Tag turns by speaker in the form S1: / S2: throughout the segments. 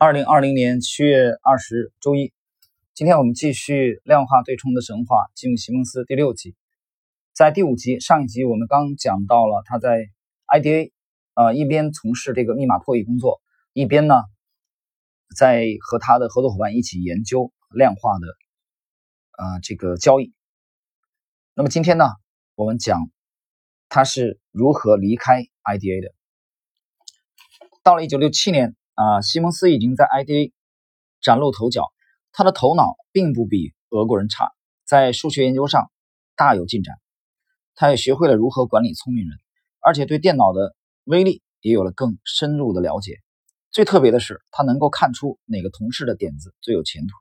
S1: 二零二零年七月二十日周一，今天我们继续量化对冲的神话，进入席梦思第六集。在第五集上一集，我们刚讲到了他在 IDA，呃，一边从事这个密码破译工作，一边呢，在和他的合作伙伴一起研究量化的，呃，这个交易。那么今天呢，我们讲他是如何离开 IDA 的。到了一九六七年。啊，西蒙斯已经在 IDA 崭露头角，他的头脑并不比俄国人差，在数学研究上大有进展。他也学会了如何管理聪明人，而且对电脑的威力也有了更深入的了解。最特别的是，他能够看出哪个同事的点子最有前途。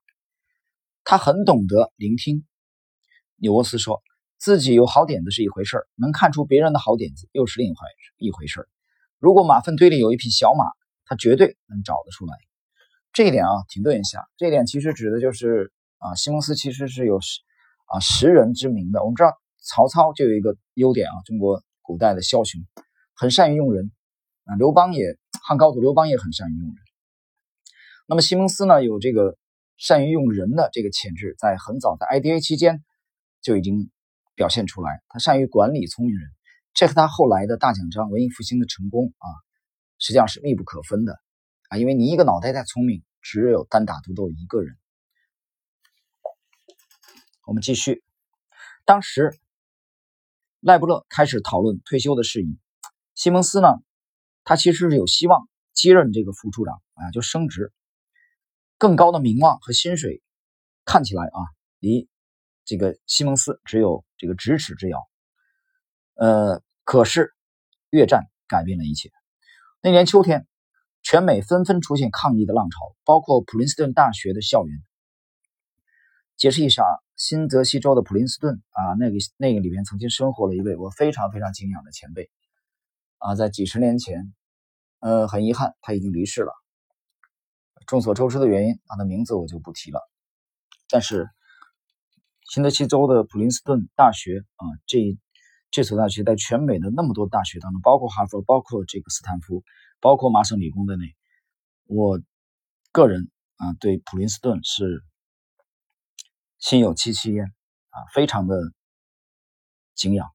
S1: 他很懂得聆听。纽沃斯说自己有好点子是一回事儿，能看出别人的好点子又是另一回一回事儿。如果马粪堆里有一匹小马。他绝对能找得出来，这一点啊，停顿一下，这一点其实指的就是啊，西蒙斯其实是有啊识人之明的。我们知道曹操就有一个优点啊，中国古代的枭雄很善于用人啊，刘邦也汉高祖刘邦也很善于用人。那么西蒙斯呢，有这个善于用人的这个潜质，在很早的 IDA 期间就已经表现出来。他善于管理聪明人，这和他后来的大奖章、文艺复兴的成功啊。实际上是密不可分的啊，因为你一个脑袋再聪明，只有单打独斗一个人。我们继续，当时赖布勒开始讨论退休的事宜，西蒙斯呢，他其实是有希望接任这个副处长啊，就升职，更高的名望和薪水，看起来啊，离这个西蒙斯只有这个咫尺之遥。呃，可是越战改变了一切。那年秋天，全美纷纷出现抗议的浪潮，包括普林斯顿大学的校园。解释一下，新泽西州的普林斯顿啊，那个那个里面曾经生活了一位我非常非常敬仰的前辈啊，在几十年前，呃，很遗憾他已经离世了。众所周知的原因，他的名字我就不提了。但是，新泽西州的普林斯顿大学啊，这。这所大学在全美的那么多大学当中，包括哈佛，包括这个斯坦福，包括麻省理工在内，我个人啊对普林斯顿是心有戚戚焉啊，非常的敬仰。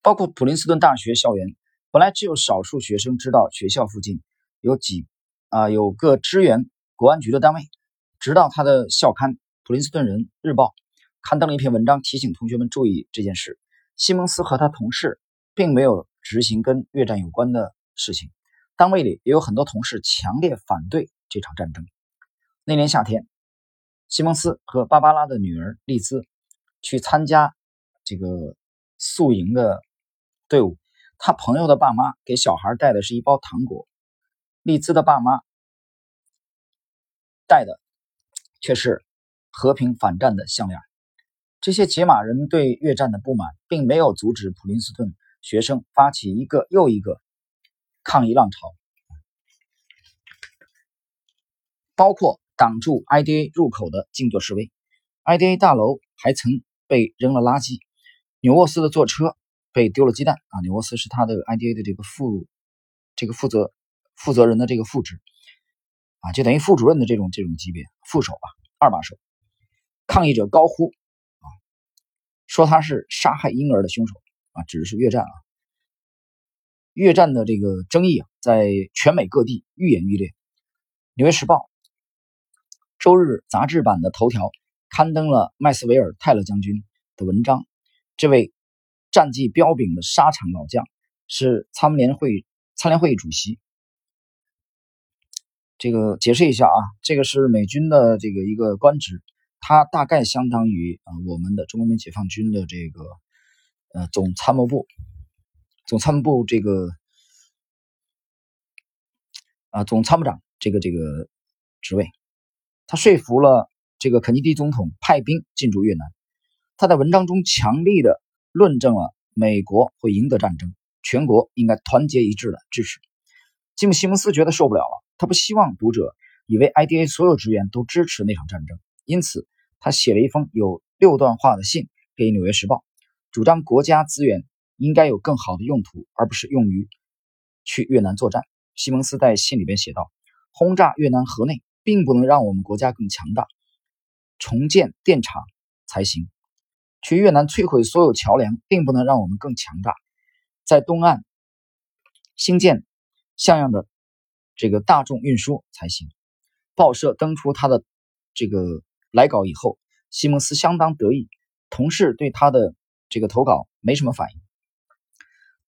S1: 包括普林斯顿大学校园，本来只有少数学生知道学校附近有几啊有个支援国安局的单位，直到他的校刊《普林斯顿人日报》。刊登了一篇文章，提醒同学们注意这件事。西蒙斯和他同事并没有执行跟越战有关的事情，单位里也有很多同事强烈反对这场战争。那年夏天，西蒙斯和芭芭拉的女儿丽兹去参加这个宿营的队伍，他朋友的爸妈给小孩带的是一包糖果，丽兹的爸妈带的却是和平反战的项链。这些解码人对越战的不满，并没有阻止普林斯顿学生发起一个又一个抗议浪潮，包括挡住 IDA 入口的静坐示威。IDA 大楼还曾被扔了垃圾，纽沃斯的坐车被丢了鸡蛋啊！纽沃斯是他的 IDA 的这个副这个负责负责人的这个副职啊，就等于副主任的这种这种级别，副手吧，二把手。抗议者高呼。说他是杀害婴儿的凶手啊，指的是越战啊。越战的这个争议啊，在全美各地愈演愈烈。《纽约时报》周日杂志版的头条刊登了麦斯韦尔·泰勒将军的文章。这位战绩彪炳的沙场老将是参联会参联会议主席。这个解释一下啊，这个是美军的这个一个官职。它大概相当于啊，我们的中国人民解放军的这个呃总参谋部，总参谋部这个啊总参谋长这个这个职位，他说服了这个肯尼迪总统派兵进驻越南。他在文章中强力的论证了美国会赢得战争，全国应该团结一致的支持。吉姆·西蒙斯觉得受不了了，他不希望读者以为 IDA 所有职员都支持那场战争，因此。他写了一封有六段话的信给《纽约时报》，主张国家资源应该有更好的用途，而不是用于去越南作战。西蒙斯在信里边写道：“轰炸越南河内并不能让我们国家更强大，重建电厂才行。去越南摧毁所有桥梁并不能让我们更强大，在东岸兴建像样的这个大众运输才行。”报社登出他的这个来稿以后，西蒙斯相当得意，同事对他的这个投稿没什么反应。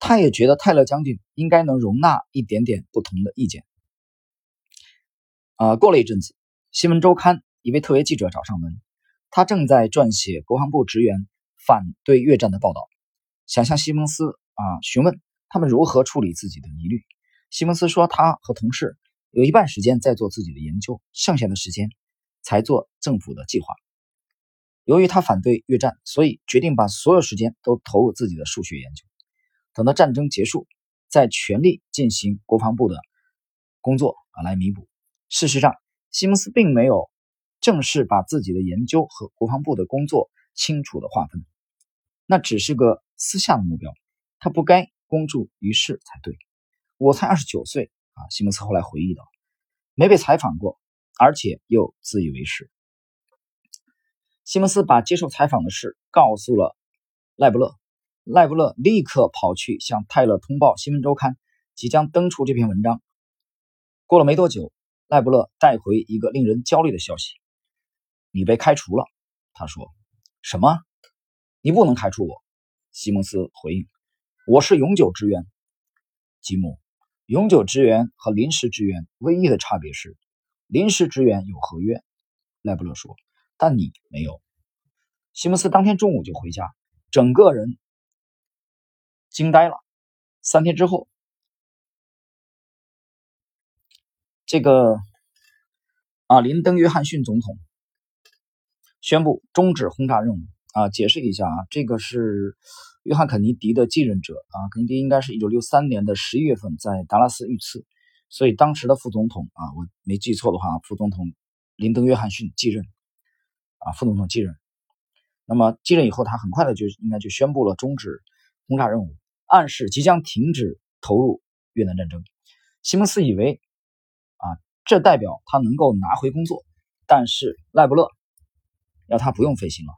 S1: 他也觉得泰勒将军应该能容纳一点点不同的意见。啊，过了一阵子，《新闻周刊》一位特约记者找上门，他正在撰写国防部职员反对越战的报道，想向西蒙斯啊询问他们如何处理自己的疑虑。西蒙斯说，他和同事有一半时间在做自己的研究，剩下的时间才做政府的计划。由于他反对越战，所以决定把所有时间都投入自己的数学研究。等到战争结束，再全力进行国防部的工作啊，来弥补。事实上，西蒙斯并没有正式把自己的研究和国防部的工作清楚的划分，那只是个私下的目标，他不该公诸于世才对。我才二十九岁啊，西蒙斯后来回忆道，没被采访过，而且又自以为是。西蒙斯把接受采访的事告诉了赖布勒。赖布勒立刻跑去向泰勒通报《新闻周刊》即将登出这篇文章。过了没多久，赖布勒带回一个令人焦虑的消息：“你被开除了。”他说：“什么？你不能开除我。”西蒙斯回应：“我是永久职员。”吉姆，永久职员和临时职员唯一的差别是，临时职员有合约。赖布勒说：“但你没有。”西蒙斯当天中午就回家，整个人。惊呆了。三天之后，这个啊，林登·约翰逊总统宣布终止轰炸任务啊。解释一下啊，这个是约翰·肯尼迪的继任者啊。肯尼迪应该是一九六三年的十一月份在达拉斯遇刺，所以当时的副总统啊，我没记错的话，副总统林登·约翰逊继任啊，副总统继任。那么继任以后，他很快的就应该就宣布了终止轰炸任务。暗示即将停止投入越南战争。西蒙斯以为，啊，这代表他能够拿回工作。但是赖布勒要他不用费心了。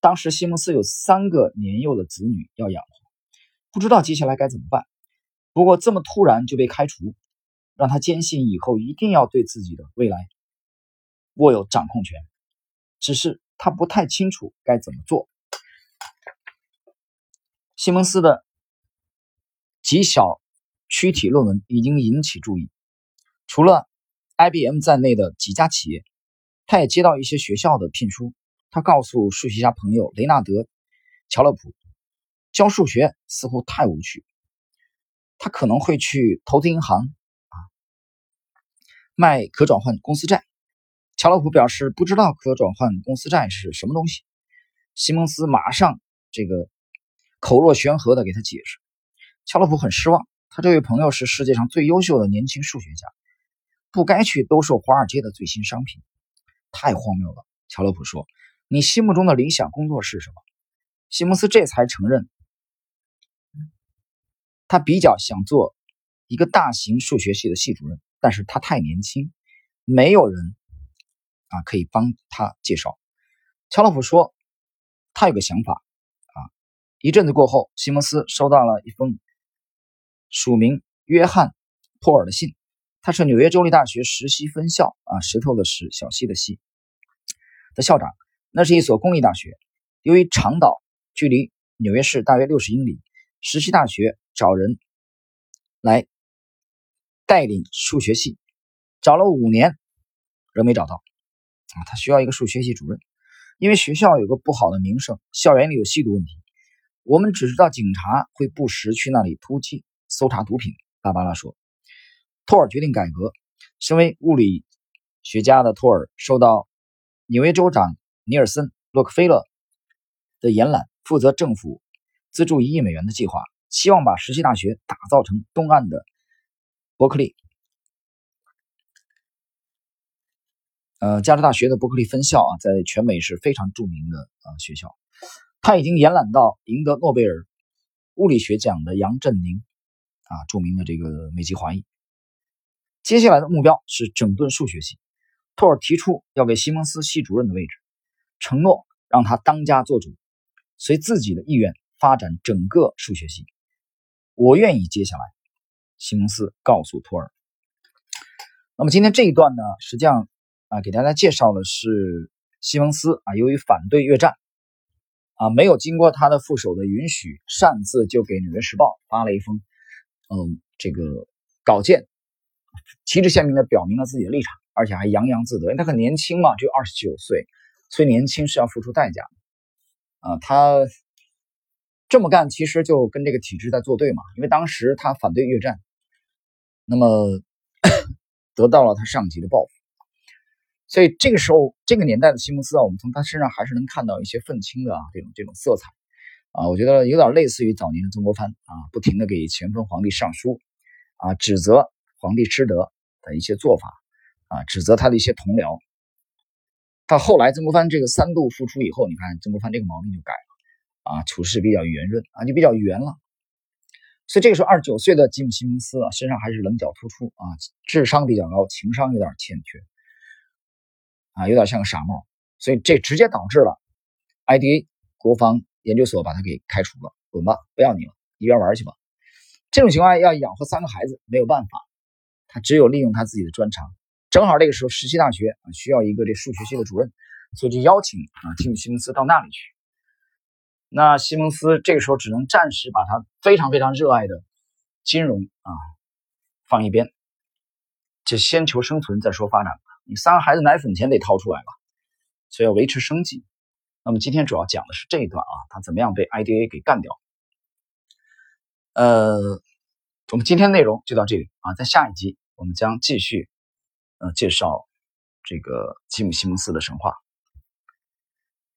S1: 当时西蒙斯有三个年幼的子女要养活，不知道接下来该怎么办。不过这么突然就被开除，让他坚信以后一定要对自己的未来握有掌控权。只是他不太清楚该怎么做。西蒙斯的。极小躯体论文已经引起注意，除了 IBM 在内的几家企业，他也接到一些学校的聘书。他告诉数学家朋友雷纳德·乔勒普，教数学似乎太无趣，他可能会去投资银行，卖可转换公司债。乔洛普表示不知道可转换公司债是什么东西。西蒙斯马上这个口若悬河的给他解释。乔洛普很失望，他这位朋友是世界上最优秀的年轻数学家，不该去兜售华尔街的最新商品，太荒谬了。乔洛普说：“你心目中的理想工作是什么？”西蒙斯这才承认，他比较想做一个大型数学系的系主任，但是他太年轻，没有人啊可以帮他介绍。乔洛普说：“他有个想法啊。”一阵子过后，西蒙斯收到了一封。署名约翰·托尔的信，他是纽约州立大学石溪分校啊，石头的石，小溪的溪的校长。那是一所公立大学。由于长岛距离纽约市大约六十英里，石溪大学找人来带领数学系，找了五年仍没找到啊。他需要一个数学系主任，因为学校有个不好的名声，校园里有吸毒问题。我们只知道警察会不时去那里突击。搜查毒品，芭芭拉说：“托尔决定改革。身为物理学家的托尔受到纽约州长尼尔森·洛克菲勒的延揽，负责政府资助一亿美元的计划，希望把石溪大学打造成东岸的伯克利。呃，加州大学的伯克利分校啊，在全美是非常著名的啊学校。他已经延揽到赢得诺贝尔物理学奖的杨振宁。”啊，著名的这个美籍华裔，接下来的目标是整顿数学系。托尔提出要给西蒙斯系主任的位置，承诺让他当家做主，随自己的意愿发展整个数学系。我愿意接下来，西蒙斯告诉托尔。那么今天这一段呢，实际上啊，给大家介绍的是西蒙斯啊，由于反对越战啊，没有经过他的副手的允许，擅自就给《纽约时报》发了一封嗯这个稿件，旗帜鲜明的表明了自己的立场。而且还洋洋自得，因为他很年轻嘛，只有二十九岁，所以年轻是要付出代价的啊。他这么干，其实就跟这个体制在作对嘛。因为当时他反对越战，那么 得到了他上级的报复，所以这个时候，这个年代的西蒙斯啊，我们从他身上还是能看到一些愤青的啊这种这种色彩啊。我觉得有点类似于早年的曾国藩啊，不停的给乾隆皇帝上书啊，指责皇帝失德的一些做法。啊，指责他的一些同僚。到后来，曾国藩这个三度复出以后，你看曾国藩这个毛病就改了，啊，处事比较圆润啊，就比较圆了。所以这个时候，二十九岁的吉姆·西蒙斯啊，身上还是棱角突出啊，智商比较高，情商有点欠缺，啊，有点像个傻帽。所以这直接导致了 IDA 国防研究所把他给开除了，滚吧，不要你了，一边玩去吧。这种情况要养活三个孩子没有办法，他只有利用他自己的专长。正好这个时候，石溪大学啊需要一个这数学系的主任，所以就邀请啊吉姆·西蒙斯到那里去。那西蒙斯这个时候只能暂时把他非常非常热爱的金融啊放一边，就先求生存再说发展吧。你三个孩子奶粉钱得掏出来吧，所以要维持生计。那么今天主要讲的是这一段啊，他怎么样被 IDA 给干掉。呃，我们今天内容就到这里啊，在下一集我们将继续。呃，介绍这个吉姆·西蒙斯的神话。